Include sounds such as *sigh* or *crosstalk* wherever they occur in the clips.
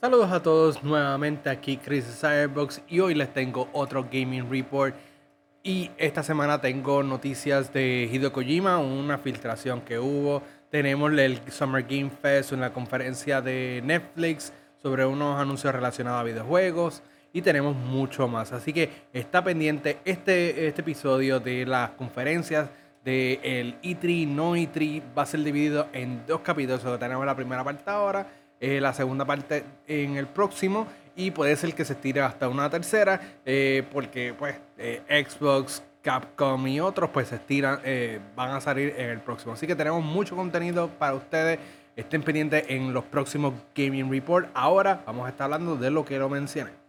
Saludos a todos nuevamente aquí Chris Cyberbox y hoy les tengo otro gaming report. Y esta semana tengo noticias de Hideo Kojima, una filtración que hubo, tenemos el Summer Game Fest, una conferencia de Netflix sobre unos anuncios relacionados a videojuegos y tenemos mucho más, así que está pendiente este, este episodio de las conferencias del el E3, no E3, va a ser dividido en dos capítulos, tenemos la primera parte ahora eh, la segunda parte en el próximo y puede ser que se estire hasta una tercera eh, porque pues eh, Xbox, Capcom y otros pues se estiran, van a salir en el próximo. Así que tenemos mucho contenido para ustedes. Estén pendientes en los próximos Gaming Report. Ahora vamos a estar hablando de lo que lo mencioné.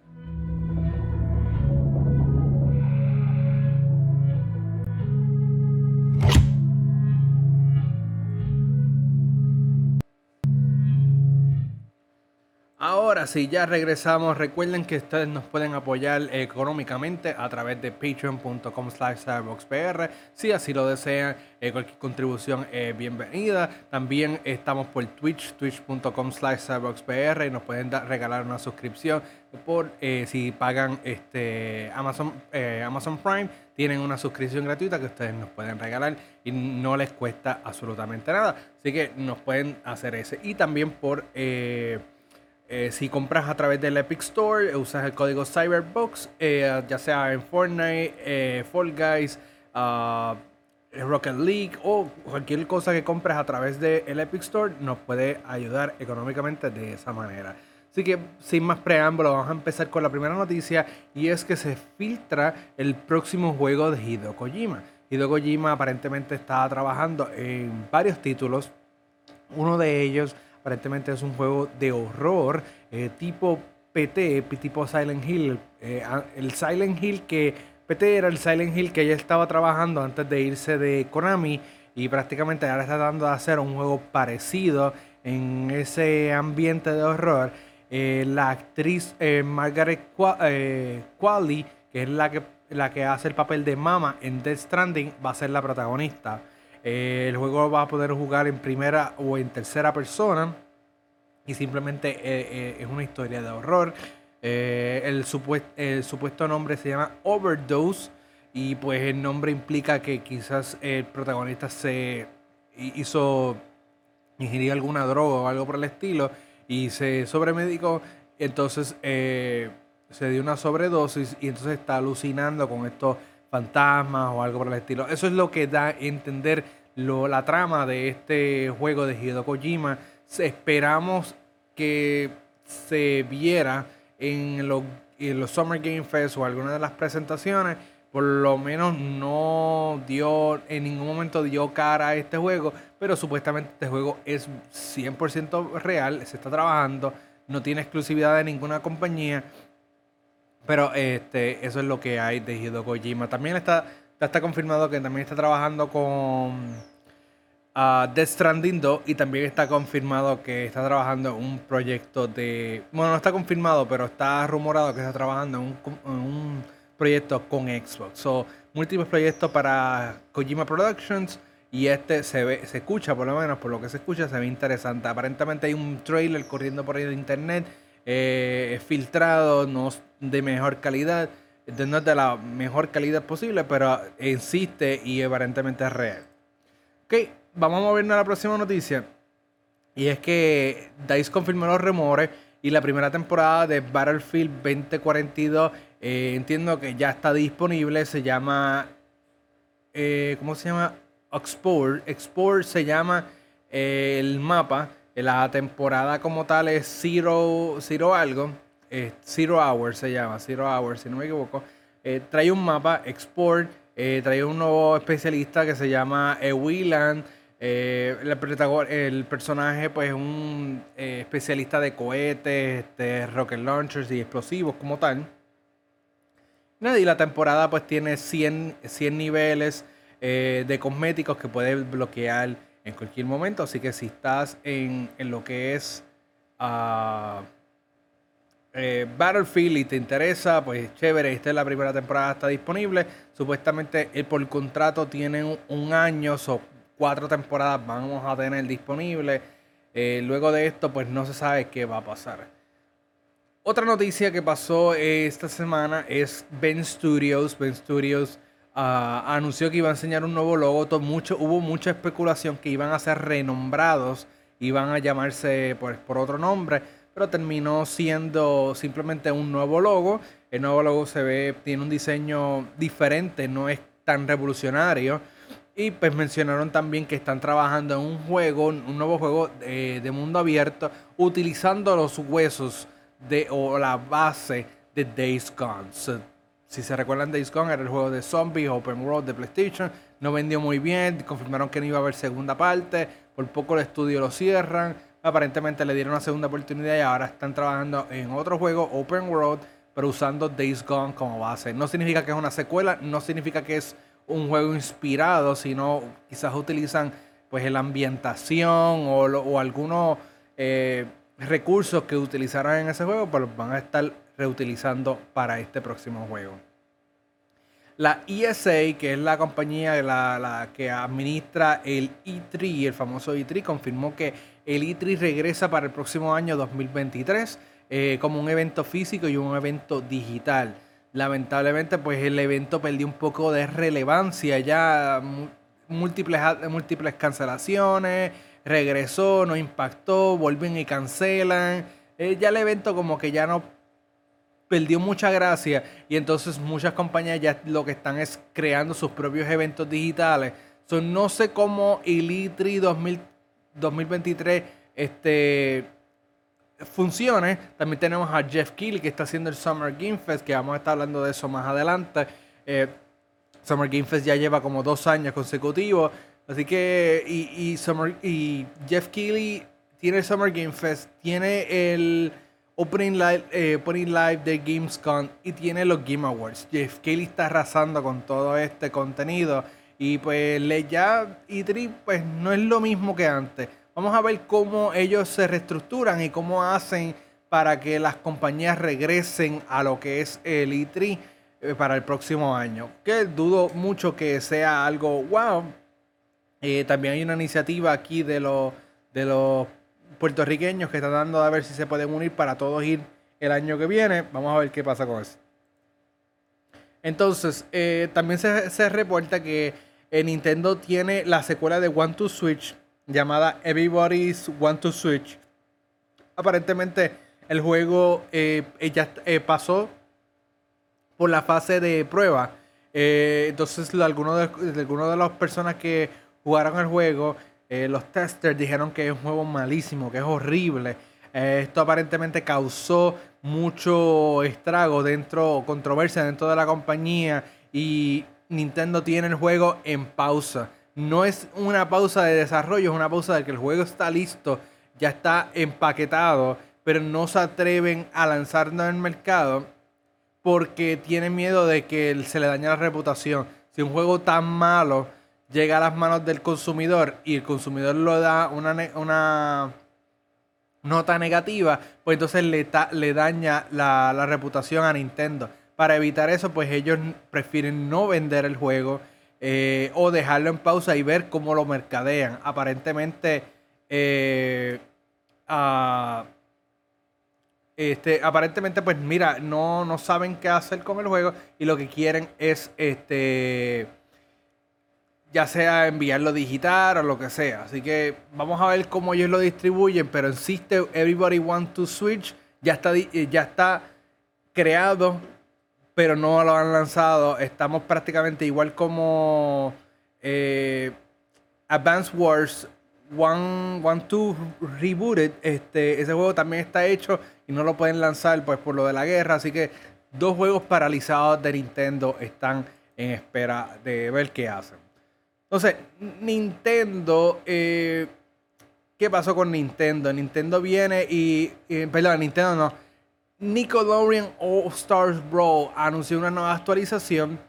Ahora sí, ya regresamos. Recuerden que ustedes nos pueden apoyar económicamente a través de patreon.com slash starbuckspr. Si así lo desean, eh, cualquier contribución es bienvenida. También estamos por Twitch, twitch.com slash starbuckspr y nos pueden regalar una suscripción por eh, si pagan este Amazon, eh, Amazon Prime. Tienen una suscripción gratuita que ustedes nos pueden regalar y no les cuesta absolutamente nada. Así que nos pueden hacer ese. Y también por... Eh, si compras a través del Epic Store, usas el código Cyberbox, eh, ya sea en Fortnite, eh, Fall Guys, uh, Rocket League o cualquier cosa que compres a través del Epic Store, nos puede ayudar económicamente de esa manera. Así que sin más preámbulo, vamos a empezar con la primera noticia y es que se filtra el próximo juego de Hideo Kojima. Hideo Kojima aparentemente está trabajando en varios títulos. Uno de ellos Aparentemente es un juego de horror eh, tipo PT, tipo Silent Hill. Eh, el Silent Hill que PT era el Silent Hill que ella estaba trabajando antes de irse de Konami y prácticamente ahora está dando a hacer un juego parecido en ese ambiente de horror. Eh, la actriz Margaret Qualley, que es la que, la que hace el papel de Mama en Death Stranding, va a ser la protagonista. Eh, el juego va a poder jugar en primera o en tercera persona. Y simplemente eh, eh, es una historia de horror. el, supuesto nombre se llama Overdose. Y pues el nombre implica que quizás el protagonista se hizo ingerir alguna droga o algo por el estilo. Y se sobremedicó. Entonces se dio una sobredosis. Y entonces está alucinando con estos fantasmas o algo por el estilo. Eso es lo que da a entender la trama de este juego de Hideo Kojima. Esperamos que se viera en los, los Summer Game Fest o alguna de las presentaciones. Por lo menos no dio, en ningún momento dio cara a este juego, pero supuestamente este juego es 100% real, se está trabajando, no tiene exclusividad de ninguna compañía pero este, eso es lo que hay de Hideo Kojima. También está, está confirmado que también está trabajando con uh, Death Stranding 2 y también está confirmado que está trabajando en un proyecto de... Bueno, no está confirmado, pero está rumorado que está trabajando en un, proyecto con Xbox. So, múltiples proyectos para Kojima Productions y este se ve, se escucha, por lo menos por lo que se escucha, se ve interesante. Aparentemente hay un trailer corriendo por ahí de internet eh, filtrado, no de mejor calidad, no es de la mejor calidad posible, pero insiste y aparentemente es real. Ok, vamos a movernos a la próxima noticia. Y es que DICE confirmó los rumores y la primera temporada de Battlefield 2042 eh, entiendo que ya está disponible. Se llama. Eh, ¿Cómo se llama? Export. Export se llama eh, el mapa. La temporada como tal es Zero, Zero algo. Zero Hours se llama, Zero Hours, si no me equivoco. Eh, trae un mapa, Export. Eh, trae un nuevo especialista que se llama. Eh, el, el, personaje, pues, es un especialista de cohetes, de rocket launchers y explosivos como tal. Y la temporada, pues, tiene 100, 100 niveles de cosméticos que puedes bloquear en cualquier momento. Así que si estás en, lo que es uh, Battlefield y te interesa, pues chévere, esta es la primera temporada, está disponible. Supuestamente el por contrato tiene un, año, o cuatro temporadas vamos a tener disponible. Eh, luego de esto, pues no se sabe qué va a pasar. Otra noticia que pasó esta semana es Ben Studios. Ben Studios ah, anunció que iba a enseñar un nuevo logo. mucho, hubo mucha especulación que iban a ser renombrados, iban a llamarse pues, por otro nombre, pero terminó siendo simplemente un nuevo logo. El nuevo logo se ve, tiene un diseño diferente, no es tan revolucionario. Y pues mencionaron también que están trabajando en un juego, un nuevo juego de, de mundo abierto, utilizando los huesos de, o la base de Days Gone. Si se recuerdan, Days Gone era el juego de zombies, open world de PlayStation. No vendió muy bien, confirmaron que no iba a haber segunda parte. Por poco el estudio lo cierran. Aparentemente le dieron una segunda oportunidad y ahora están trabajando en otro juego, open world, pero usando Days Gone como base. No significa que es una secuela, no significa que es un juego inspirado, sino quizás utilizan pues la ambientación o, algunos eh, recursos que utilizaron en ese juego, pues los van a estar reutilizando para este próximo juego. La ESA, que es la compañía que administra el E3, el famoso E3, confirmó que el E3 regresa para el próximo año 2023 eh, como un evento físico y un evento digital. Lamentablemente, pues el evento perdió un poco de relevancia, ya múltiples, múltiples cancelaciones, regresó, no impactó, vuelven y cancelan. Eh, ya el evento como que ya no perdió mucha gracia y entonces muchas compañías ya lo que están es creando sus propios eventos digitales. no sé cómo el E3 2023 este, funcione. También tenemos a Jeff Keighley que está haciendo el Summer Game Fest, que vamos a estar hablando de eso más adelante. Eh, Summer Game Fest ya lleva como dos años consecutivos. Así que, y, y, Jeff Keighley tiene el Summer Game Fest, tiene el Opening Live, eh, live de Gamescom y tiene los Game Awards. Jeff Keighley está arrasando con todo este contenido y pues ya E3 pues no es lo mismo que antes. Vamos a ver cómo ellos se reestructuran y cómo hacen para que las compañías regresen a lo que es el E3 eh, para el próximo año. Que dudo mucho que sea algo wow, eh, también hay una iniciativa aquí de los, de los puertorriqueños que están dando a ver si se pueden unir para todos ir el año que viene. Vamos a ver qué pasa con eso. Entonces, eh, también se, reporta que eh, Nintendo tiene la secuela de One to Switch llamada Everybody's One to Switch. Aparentemente el juego ya pasó por la fase de prueba. entonces algunos de, algunos de las personas que jugaron el juego, eh, los testers dijeron que es un juego malísimo, que es horrible. Eh, esto aparentemente causó mucho estrago dentro, controversia dentro de la compañía y Nintendo tiene el juego en pausa. No es una pausa de desarrollo, es una pausa de que el juego está listo, ya está empaquetado, pero no se atreven a lanzarlo en el mercado porque tienen miedo de que se le dañe la reputación. Si un juego tan malo llega a las manos del consumidor y el consumidor lo da una, una nota negativa, pues entonces le, le daña la, reputación a Nintendo. Para evitar eso, pues ellos prefieren no vender el juego eh, o dejarlo en pausa y ver cómo lo mercadean. Aparentemente, eh, este, aparentemente, pues mira, no, no saben qué hacer con el juego y lo que quieren es este ya sea enviarlo digital o lo que sea. Así que vamos a ver cómo ellos lo distribuyen, pero existe Everybody Want to Switch, ya está, eh, ya está creado, pero no lo han lanzado. Estamos prácticamente igual como eh, Advance Wars One, One 2 Rebooted. Este, ese juego también está hecho y no lo pueden lanzar pues por lo de la guerra. Así que dos juegos paralizados de Nintendo están en espera de ver qué hacen. Entonces, Nintendo, eh, ¿qué pasó con Nintendo? Nintendo viene y, perdón, Nintendo no. Nickelodeon All Stars Brawl anunció una nueva actualización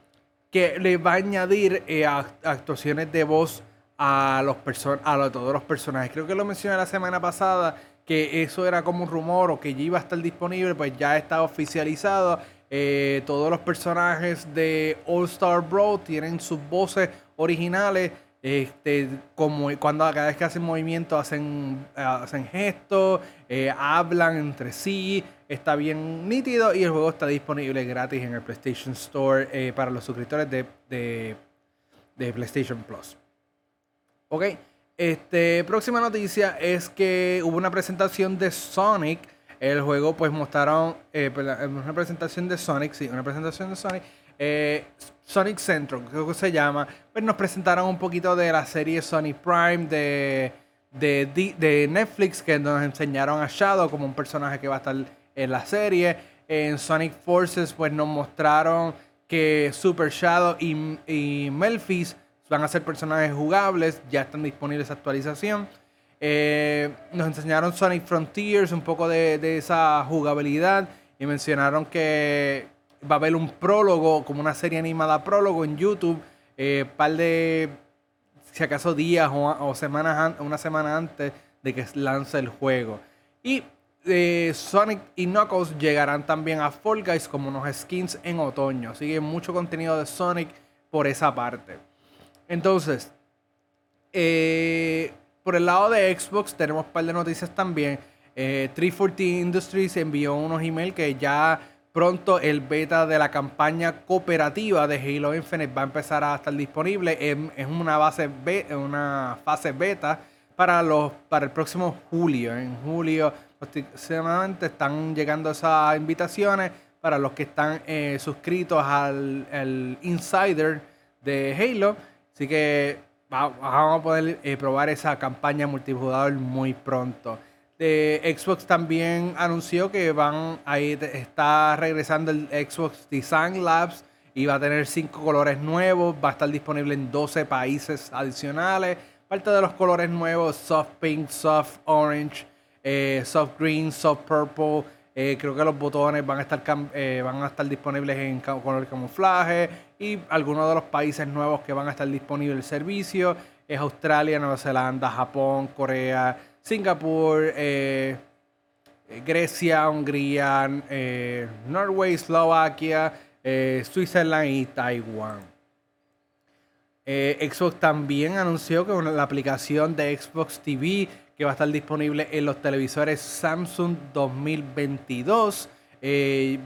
que le va a añadir eh, actuaciones de voz a los a, todos los personajes. Creo que lo mencioné la semana pasada que eso era como un rumor o que ya iba a estar disponible, pues ya está oficializado. Eh, todos los personajes de All Star Brawl tienen sus voces originales Este, como cuando cada vez que hacen movimiento hacen, hacen gestos, eh, hablan entre sí, está bien nítido y el juego está disponible gratis en el PlayStation Store eh, para los suscriptores de, de, PlayStation Plus. Ok, este, próxima noticia es que hubo una presentación de Sonic. El juego pues mostraron eh, una presentación de Sonic, sí, una presentación de Sonic Sonic Central, creo que se llama, pues nos presentaron un poquito de la serie Sonic Prime de, de, Netflix, que nos enseñaron a Shadow como un personaje que va a estar en la serie. En Sonic Forces, pues nos mostraron que Super Shadow y, y Melfis van a ser personajes jugables, ya están disponibles esa actualización. Eh, nos enseñaron Sonic Frontiers, un poco de, de esa jugabilidad, y mencionaron que va a haber un prólogo, como una serie animada prólogo en YouTube, eh, par de, si acaso días o, semanas, una semana antes de que lance el juego. Y eh, Sonic y Knuckles llegarán también a Fall Guys como unos skins en otoño. Sigue mucho contenido de Sonic por esa parte. Entonces, eh, por el lado de Xbox tenemos un par de noticias también. 340 Industries envió unos emails que ya Pronto el beta de la campaña cooperativa de Halo Infinite va a empezar a estar disponible. Es una, fase beta para el próximo julio. En julio aproximadamente están llegando esas invitaciones para los que están eh, suscritos al, Insider de Halo. Así que vamos a poder eh, probar esa campaña multijugador muy pronto. Xbox también anunció que van ahí está regresando el Xbox Design Labs y va a tener cinco colores nuevos, va a estar disponible en 12 países adicionales. Parte de los colores nuevos, soft pink, soft orange, eh, soft green, soft purple. Eh, creo que los botones van a estar eh, van a estar disponibles en color camuflaje y algunos de los países nuevos que van a estar disponibles el servicio es Australia, Nueva Zelanda, Japón, Corea, Singapur, eh, Grecia, Hungría, eh, Norway, Eslovaquia, eh, Switzerland y Taiwán. Xbox también anunció que la aplicación de Xbox TV que va a estar disponible en los televisores Samsung 2022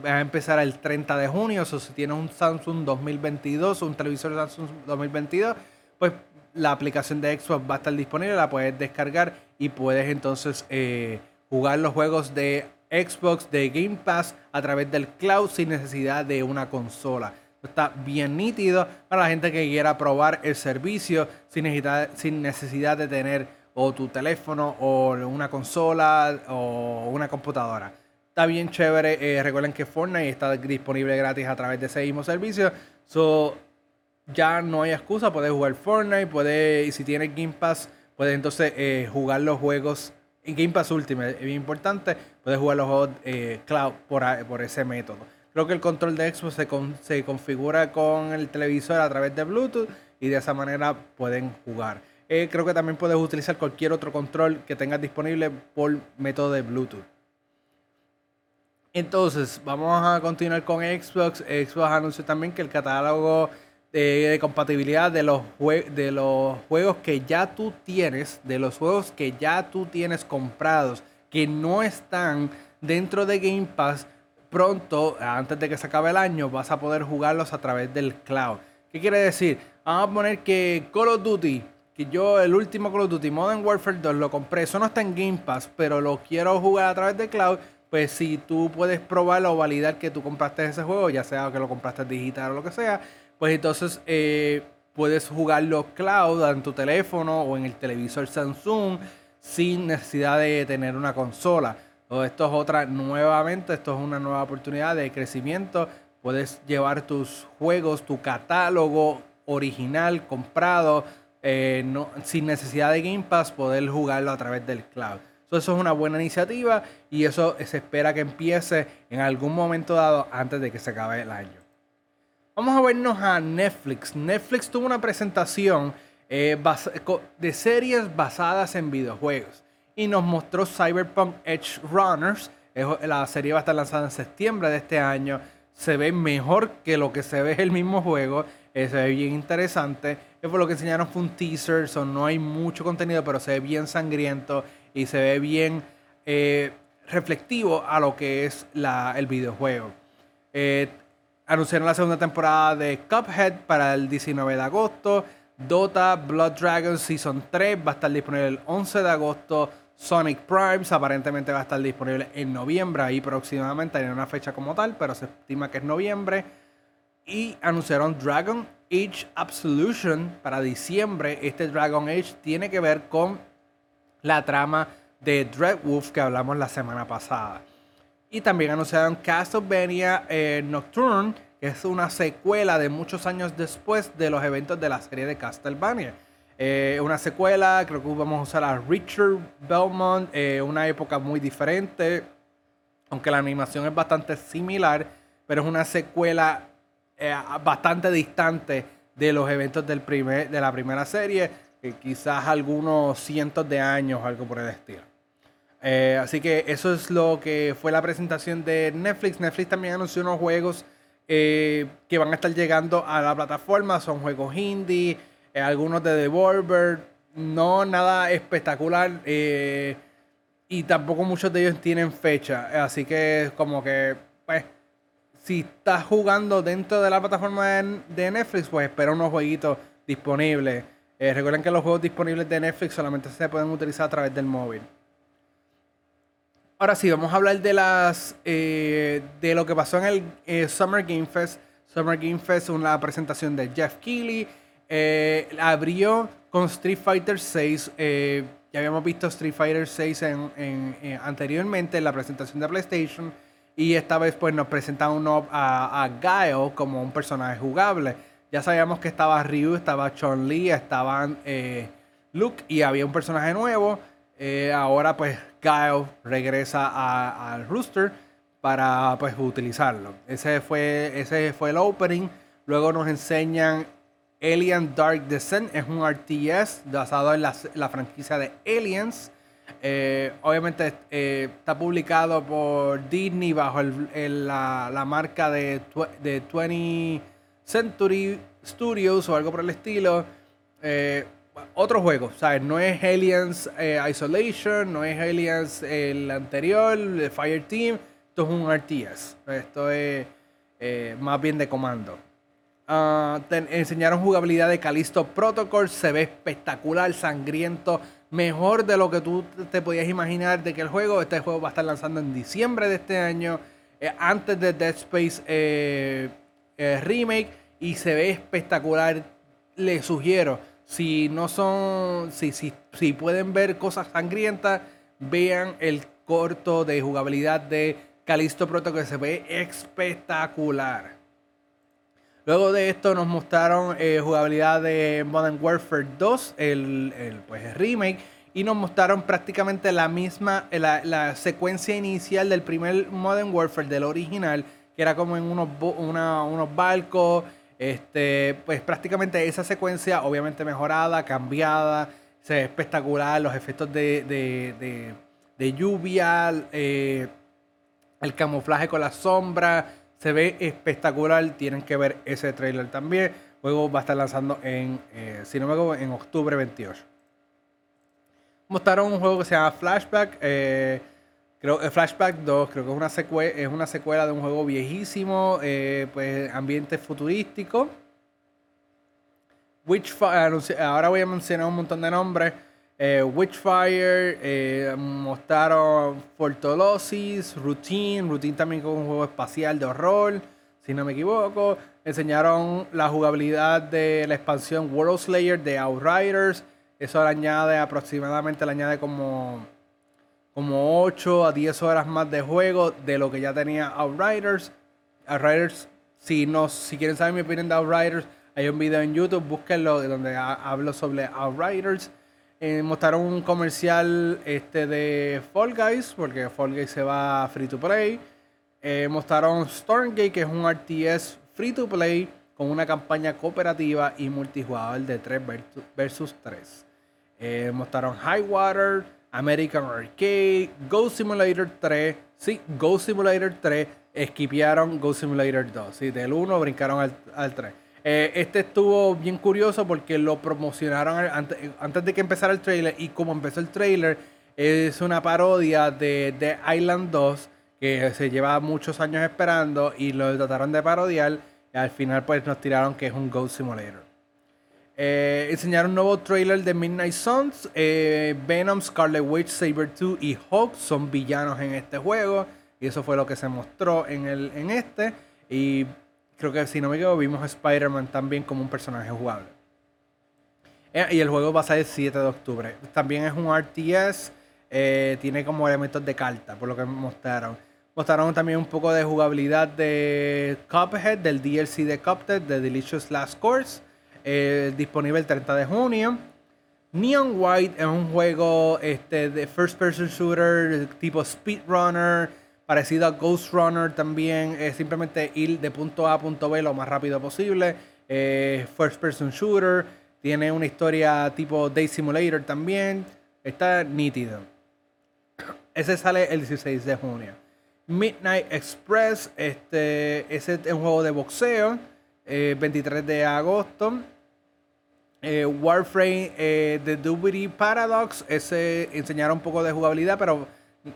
va a empezar el 30 de junio. O si tienes un Samsung 2022, un televisor Samsung 2022, pues la aplicación de Xbox va a estar disponible, la puedes descargar y puedes entonces eh, jugar los juegos de Xbox, de Game Pass a través del cloud sin necesidad de una consola. Está bien nítido para la gente que quiera probar el servicio sin necesidad, sin necesidad de tener o tu teléfono o una consola o una computadora. Está bien chévere. Eh, recuerden que Fortnite está disponible gratis a través de ese mismo servicio. So, ya no hay excusa, puedes jugar Fortnite, puedes, y si tienes Game Pass, puedes entonces eh, jugar los juegos en Game Pass Ultimate, es bien importante, puedes jugar los juegos eh, cloud por, por, ese método. Creo que el control de Xbox se, se, configura con el televisor a través de Bluetooth y de esa manera pueden jugar. Eh, creo que también puedes utilizar cualquier otro control que tengas disponible por método de Bluetooth. Entonces, vamos a continuar con Xbox. Xbox anunció también que el catálogo de, compatibilidad de los, de los juegos que ya tú tienes, de los juegos que ya tú tienes comprados, que no están dentro de Game Pass, pronto, antes de que se acabe el año, vas a poder jugarlos a través del cloud. ¿Qué quiere decir? Vamos a poner que Call of Duty, que yo el último Call of Duty Modern Warfare 2 lo compré, eso no está en Game Pass, pero lo quiero jugar a través del cloud, pues si tú puedes probarlo o validar que tú compraste ese juego, ya sea que lo compraste digital o lo que sea, pues entonces eh, puedes jugarlo cloud en tu teléfono o en el televisor Samsung sin necesidad de tener una consola. O esto es otra, nuevamente, esto es una nueva oportunidad de crecimiento. Puedes llevar tus juegos, tu catálogo original comprado, eh, sin necesidad de Game Pass, poder jugarlo a través del cloud. eso es una buena iniciativa y eso se espera que empiece en algún momento dado antes de que se acabe el año. Vamos a vernos a Netflix. Netflix tuvo una presentación eh, de series basadas en videojuegos y nos mostró Cyberpunk Edge Runners. La serie va a estar lanzada en septiembre de este año. Se ve mejor que lo que se ve el mismo juego. Eh, se ve bien interesante. que por lo que enseñaron fue un teaser, so no hay mucho contenido, pero se ve bien sangriento y se ve bien eh, reflectivo a lo que es el videojuego. Eh, anunciaron la segunda temporada de Cuphead para el 19 de agosto. Dota Blood Dragon Season 3 va a estar disponible el 11 de agosto. Sonic Primes aparentemente va a estar disponible en noviembre, ahí próximamente, hay una fecha como tal, pero se estima que es noviembre. Y anunciaron Dragon Age Absolution para diciembre. Este Dragon Age tiene que ver con la trama de Dreadwolf que hablamos la semana pasada. Y también anunciaron Castlevania eh, Nocturne, que es una secuela de muchos años después de los eventos de la serie de Castlevania. Eh, una secuela, creo que vamos a usar a Richard Belmont, eh, una época muy diferente, aunque la animación es bastante similar, pero es una secuela eh, bastante distante de los eventos del primer, de la primera serie, quizás algunos cientos de años, algo por el estilo. Así que eso es lo que fue la presentación de Netflix. Netflix también anunció unos juegos que van a estar llegando a la plataforma, son juegos indie. Eh, algunos de Devolver, no nada espectacular. Eh, y tampoco muchos de ellos tienen fecha. Así que como que, pues, si estás jugando dentro de la plataforma de, Netflix, pues espera unos jueguitos disponibles. Eh, recuerden que los juegos disponibles de Netflix solamente se pueden utilizar a través del móvil. Ahora sí, vamos a hablar de las de lo que pasó en el Summer Game Fest. Summer Game Fest, una presentación de Jeff Keighley eh, abrió con Street Fighter 6. Eh, ya habíamos visto Street Fighter 6 en, anteriormente en la presentación de PlayStation. Y esta vez pues nos presentaron a, a Gaio como un personaje jugable. Ya sabíamos que estaba Ryu, estaba Chun-Li, estaban eh, Luke y había un personaje nuevo. Ahora pues Gaio regresa al rooster para pues utilizarlo. Ese fue, ese fue el opening. Luego nos enseñan Alien Dark Descent es un RTS basado en la, franquicia de Aliens. Eh, obviamente eh, está publicado por Disney bajo la, marca de, 20 Century Studios o algo por el estilo. Eh, otro juego, ¿sabes? No es Aliens Isolation, no es Aliens el anterior, el Fire Team. Esto es un RTS. Esto es más bien de comando. Ah, enseñaron jugabilidad de Callisto Protocol. Se ve espectacular, sangriento. Mejor de lo que tú te podías imaginar de que el juego. Este juego va a estar lanzando en diciembre de este año. Eh, antes de Dead Space eh, eh, Remake. Y se ve espectacular. Les sugiero. Si no son. Si, si, si pueden ver cosas sangrientas. Vean el corto de jugabilidad de Callisto Protocol. Se ve espectacular. Luego de esto nos mostraron eh, jugabilidad de Modern Warfare 2, el, pues, remake, y nos mostraron prácticamente la misma, la, secuencia inicial del primer Modern Warfare, del original, que era como en unos, unos barcos, este, pues prácticamente esa secuencia, obviamente mejorada, cambiada, se ve espectacular, los efectos de, lluvia, eh, el camuflaje con la sombra se ve espectacular. Tienen que ver ese trailer también. Luego va a estar lanzando en, eh, en octubre 28. Mostraron un juego que se llama Flashback. Eh, creo que Flashback 2, creo que es una, secuela, es una secuela de un juego viejísimo, eh, pues ambiente futurístico. Witchfire, ahora voy a mencionar un montón de nombres. Eh, Witchfire, eh, mostraron Fortolosis, Routine, Routine también con un juego espacial de horror, si no me equivoco. Enseñaron la jugabilidad de la expansión World Slayer de Outriders. Eso le añade aproximadamente, le añade como, como 8 a 10 horas más de juego de lo que ya tenía Outriders. Outriders, si, no, si quieren saber mi opinión de Outriders, hay un video en YouTube, búsquenlo donde hablo sobre Outriders. Eh, mostraron un comercial este, de Fall Guys, porque Fall Guys se va free to play. Eh, mostraron Stormgate, que es un RTS free to play con una campaña cooperativa y multijugador de 3 versus 3. Eh, mostraron Highwater, American Arcade, Ghost Simulator 3. Sí, Ghost Simulator 3. Esquipearon Ghost Simulator 2. Sí, del 1 brincaron al, al 3. Eh, este estuvo bien curioso porque lo promocionaron antes, de que empezara el trailer y como empezó el trailer es una parodia de The Island 2 que se lleva muchos años esperando y lo trataron de parodiar y al final pues nos tiraron que es un Ghost Simulator. Eh, enseñaron un nuevo trailer de Midnight Suns. Eh, Venom, Scarlet Witch, Saber 2 y Hulk son villanos en este juego. Y eso fue lo que se mostró en, el, en este. Y creo que si no me equivoco, vimos a Spider-Man también como un personaje jugable. Eh, y el juego va a el 7 de octubre. También es un RTS. Tiene como elementos de carta, por lo que mostraron. Mostraron también un poco de jugabilidad de Cuphead, del DLC de Cuphead, de Delicious Last Course. Eh, disponible el 30 de junio. Neon White es un juego este, de first person shooter tipo speedrunner Parecido a Ghost Runner también, es simplemente ir de punto A a punto B lo más rápido posible. Eh, first person shooter, tiene una historia tipo Day Simulator también. Está nítido. Ese sale el 16 de junio. Midnight Express, este, es un juego de boxeo. 23 eh, de agosto. Eh, Warframe eh, The Duty Paradox, ese enseñaron un poco de jugabilidad, pero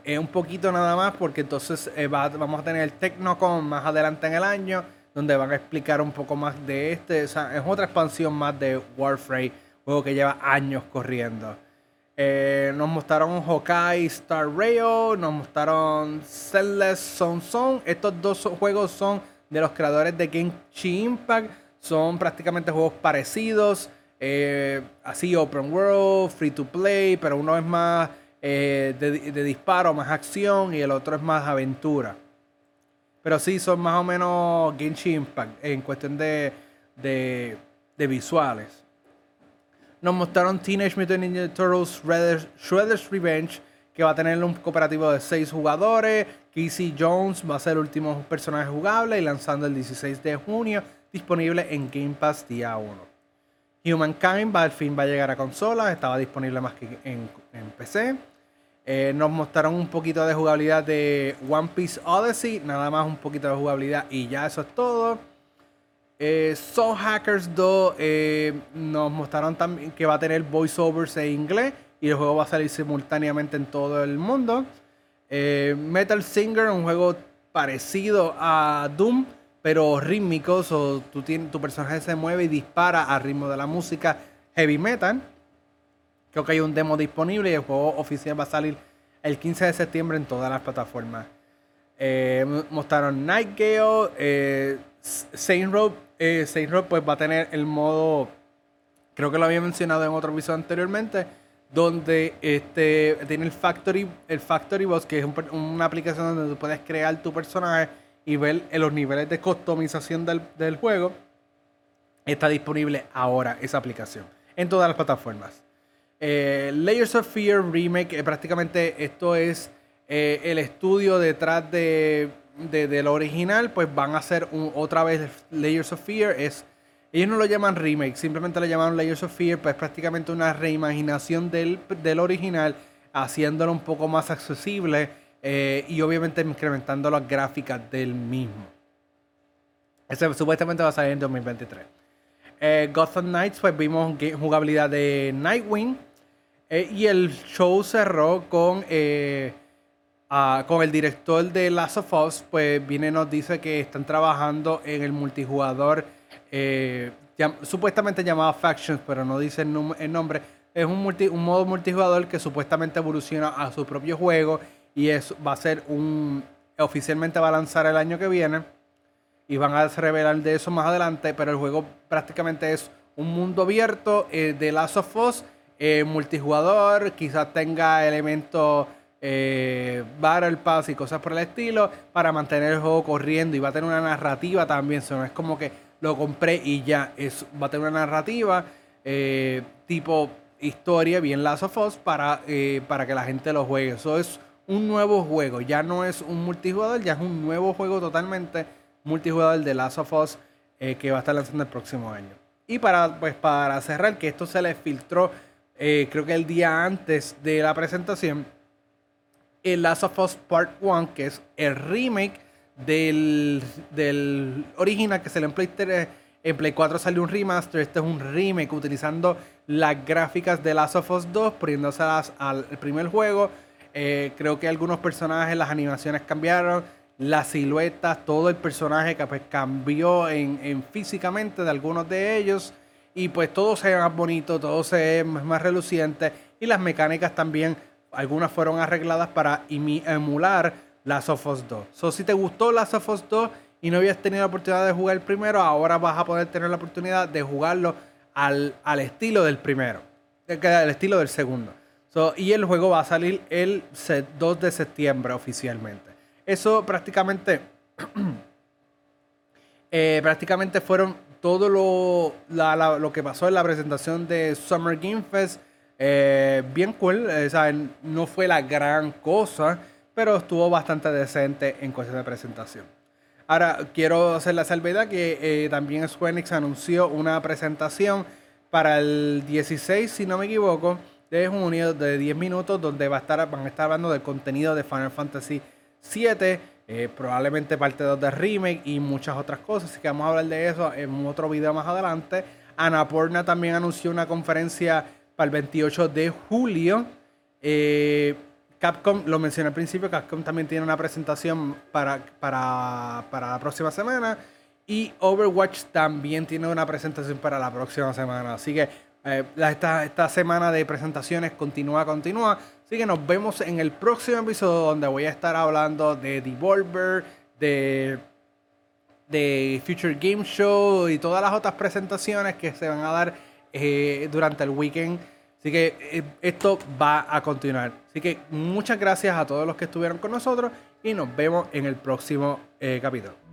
es un poquito nada más porque entonces eh, vamos a tener el Tecnocon más adelante en el año donde van a explicar un poco más de este. O sea, es otra expansión más de Warframe, juego que lleva años corriendo. Eh, nos mostraron Hokai Star Rail, nos mostraron Celeste Zone Zone. Estos dos juegos son de los creadores de Genshin Impact. Son prácticamente juegos parecidos. Eh, así, open world, free to play, pero uno es más eh, de, disparo, más acción y el otro es más aventura. Pero sí, son más o menos Genshin Impact en cuestión de, de, visuales. Nos mostraron Teenage Mutant Ninja Turtles Shredder's Revenge, que va a tener un cooperativo de 6 jugadores. Casey Jones va a ser el último personaje jugable y lanzando el 16 de junio, disponible en Game Pass día 1. Humankind va, al fin va a llegar a consolas, estaba disponible más que en, PC. Eh, nos mostraron un poquito de jugabilidad de One Piece Odyssey, nada más un poquito de jugabilidad y ya eso es todo. Eh, Soul Hackers 2 eh, nos mostraron también que va a tener voiceovers en inglés y el juego va a salir simultáneamente en todo el mundo. Metal Singer, un juego parecido a Doom, pero rítmico, o tu, tu personaje se mueve y dispara al ritmo de la música heavy metal. Creo que hay un demo disponible y el juego oficial va a salir el 15 de septiembre en todas las plataformas. Eh, mostraron Night Gale, eh, Saint Road, eh, Saint Road pues va a tener el modo, creo que lo había mencionado en otro episodio anteriormente, donde este, tiene el Factory, el Factory Boss, que es una aplicación donde tú puedes crear tu personaje y ver los niveles de customización del, del juego. Está disponible ahora esa aplicación en todas las plataformas. Eh, Layers of Fear Remake, eh, prácticamente esto es eh, el estudio detrás de, de, lo original, pues van a hacer otra vez Layers of Fear. Es, ellos no lo llaman remake, simplemente lo llaman Layers of Fear, pues prácticamente una reimaginación del, del original, haciéndolo un poco más accesible y obviamente incrementando las gráficas del mismo. Ese supuestamente va a salir en 2023. Gotham Knights, pues vimos jugabilidad de Nightwing. Eh, y el show cerró con, eh, con el director de Last of Us, pues viene y nos dice que están trabajando en el multijugador, eh, supuestamente llamado Factions, pero no dice el, nombre. Es un, un modo multijugador que supuestamente evoluciona a su propio juego y es, va a ser un... Oficialmente va a lanzar el año que viene y van a revelar de eso más adelante, pero el juego prácticamente es un mundo abierto de Last of Us eh, multijugador, quizás tenga elementos eh, Battle Pass y cosas por el estilo para mantener el juego corriendo y va a tener una narrativa también. no es como que lo compré y ya, es, va a tener una narrativa eh, tipo historia, bien Last of Us, para, eh, para que la gente lo juegue. Eso es un nuevo juego, ya no es un multijugador, ya es un nuevo juego totalmente multijugador de Last of Us que va a estar lanzando el próximo año. Y para, pues, para cerrar, que esto se le filtró eh, creo que el día antes de la presentación, el Last of Us Part 1, que es el remake del, del original que se le en, En Play 4 salió un remaster, este es un remake utilizando las gráficas de Last of Us 2, poniéndoselas al primer juego. Eh, creo que algunos personajes, las animaciones cambiaron, las siluetas, todo el personaje pues, cambió en, físicamente de algunos de ellos. Y pues todo se ve más bonito, todo se ve más reluciente. Y las mecánicas también, algunas fueron arregladas para emular Last of Us 2. So, si te gustó Last of Us 2 y no habías tenido la oportunidad de jugar el primero, ahora vas a poder tener la oportunidad de jugarlo al, estilo del primero, al estilo del segundo. Y el juego va a salir el 2 de septiembre oficialmente. Eso prácticamente, *clears throat* eh, prácticamente fueron todo lo, lo que pasó en la presentación de Summer Game Fest. Eh, bien cool, eh, no fue la gran cosa, pero estuvo bastante decente en cuestión de presentación. Ahora, quiero hacer la salvedad que también Square Enix anunció una presentación para el 16, si no me equivoco, de junio de 10 minutos, donde va a estar, van a estar hablando del contenido de Final Fantasy VII, eh, probablemente parte 2 de remake y muchas otras cosas. Así que vamos a hablar de eso en otro video más adelante. Annapurna también anunció una conferencia para el 28 de julio. Eh, Capcom, lo mencioné al principio, Capcom también tiene una presentación para, para, la próxima semana. Y Overwatch también tiene una presentación para la próxima semana. Así que eh, esta, esta, semana de presentaciones continúa, continúa. Así que nos vemos en el próximo episodio donde voy a estar hablando de Devolver, de, de Future Game Show y todas las otras presentaciones que se van a dar eh, durante el weekend Así que eh, esto va a continuar. Así que muchas gracias a todos los que estuvieron con nosotros y nos vemos en el próximo eh, capítulo.